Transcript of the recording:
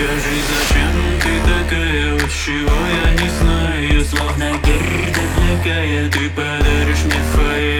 Скажи, зачем ты такая, вот чего я не знаю Словно гирь такая, ты подаришь мне файл.